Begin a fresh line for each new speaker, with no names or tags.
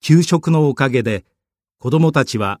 給食のおかげで子供たちは